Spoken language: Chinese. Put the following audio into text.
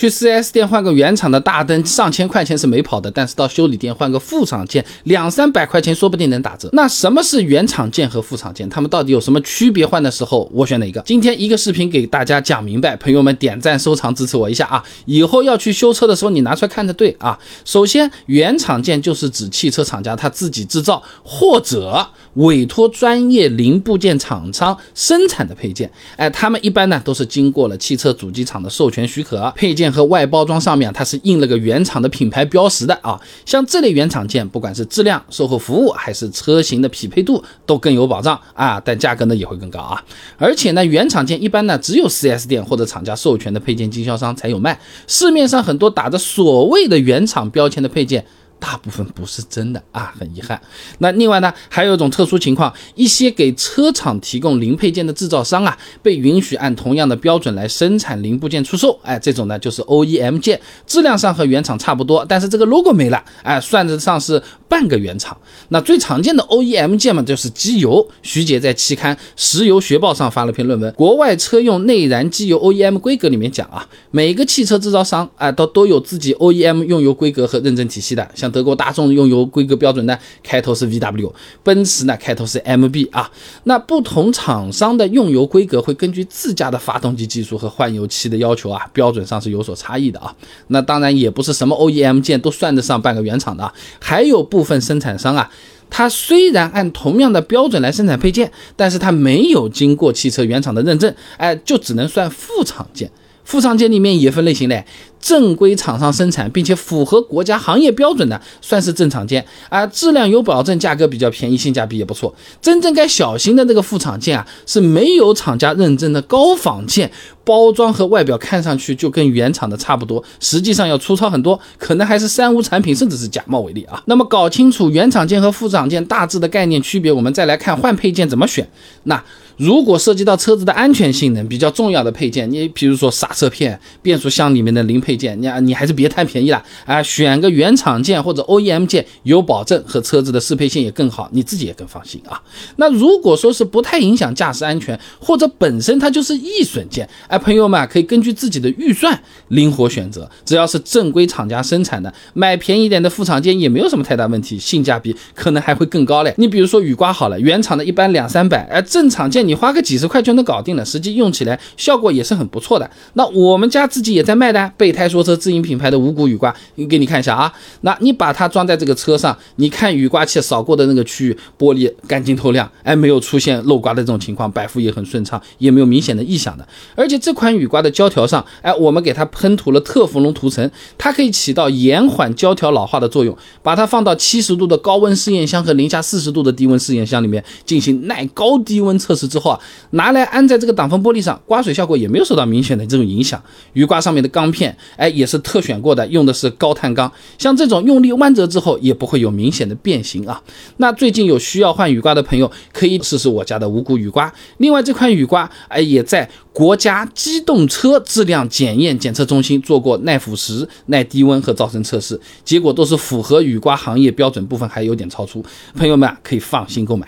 去 4S 店换个原厂的大灯，上千块钱是没跑的，但是到修理店换个副厂件，两三百块钱说不定能打折。那什么是原厂件和副厂件？它们到底有什么区别？换的时候我选哪个？今天一个视频给大家讲明白，朋友们点赞收藏支持我一下啊！以后要去修车的时候，你拿出来看着对啊。首先，原厂件就是指汽车厂家他自己制造或者委托专业零部件厂商生产的配件。哎，他们一般呢都是经过了汽车主机厂的授权许可，配件。和外包装上面它是印了个原厂的品牌标识的啊，像这类原厂件，不管是质量、售后服务还是车型的匹配度都更有保障啊，但价格呢也会更高啊。而且呢，原厂件一般呢只有 4S 店或者厂家授权的配件经销商才有卖，市面上很多打着所谓的原厂标签的配件。大部分不是真的啊，很遗憾。那另外呢，还有一种特殊情况，一些给车厂提供零配件的制造商啊，被允许按同样的标准来生产零部件出售。哎，这种呢就是 OEM 件，质量上和原厂差不多，但是这个 logo 没了，哎，算得上是半个原厂。那最常见的 OEM 件嘛，就是机油。徐姐在期刊《石油学报》上发了篇论文，《国外车用内燃机油 OEM 规格》里面讲啊，每个汽车制造商啊，都都有自己 OEM 用油规格和认证体系的，像。德国大众用油规格标准呢，开头是 VW，奔驰呢开头是 MB 啊。那不同厂商的用油规格会根据自家的发动机技术和换油期的要求啊，标准上是有所差异的啊。那当然也不是什么 OEM 件都算得上半个原厂的啊，还有部分生产商啊，它虽然按同样的标准来生产配件，但是它没有经过汽车原厂的认证，哎，就只能算副厂件。副厂件里面也分类型嘞。正规厂商生产并且符合国家行业标准的，算是正厂件啊，质量有保证，价格比较便宜，性价比也不错。真正该小心的那个副厂件啊，是没有厂家认证的高仿件，包装和外表看上去就跟原厂的差不多，实际上要粗糙很多，可能还是三无产品，甚至是假冒伪劣啊。那么搞清楚原厂件和副厂件大致的概念区别，我们再来看换配件怎么选。那如果涉及到车子的安全性能比较重要的配件，你比如说刹车片、变速箱里面的零配。配件，你，你还是别贪便宜了啊，选个原厂件或者 OEM 件，有保证和车子的适配性也更好，你自己也更放心啊。那如果说是不太影响驾驶安全，或者本身它就是易损件，哎，朋友们可以根据自己的预算灵活选择，只要是正规厂家生产的，买便宜点的副厂件也没有什么太大问题，性价比可能还会更高嘞。你比如说雨刮好了，原厂的一般两三百，哎，正厂件你花个几十块就能搞定了，实际用起来效果也是很不错的。那我们家自己也在卖的备胎。开说车自营品牌的无骨雨刮，给你看一下啊。那你把它装在这个车上，你看雨刮器扫过的那个区域，玻璃干净透亮，哎，没有出现漏刮的这种情况，摆幅也很顺畅，也没有明显的异响的。而且这款雨刮的胶条上，哎，我们给它喷涂了特氟龙涂层，它可以起到延缓胶条老化的作用。把它放到七十度的高温试验箱和零下四十度的低温试验箱里面进行耐高低温测试之后啊，拿来安在这个挡风玻璃上，刮水效果也没有受到明显的这种影响。雨刮上面的钢片。哎，也是特选过的，用的是高碳钢，像这种用力弯折之后也不会有明显的变形啊。那最近有需要换雨刮的朋友，可以试试我家的无骨雨刮。另外，这款雨刮哎也在国家机动车质量检验检测中心做过耐腐蚀、耐低温和噪声测试，结果都是符合雨刮行业标准，部分还有点超出。朋友们可以放心购买。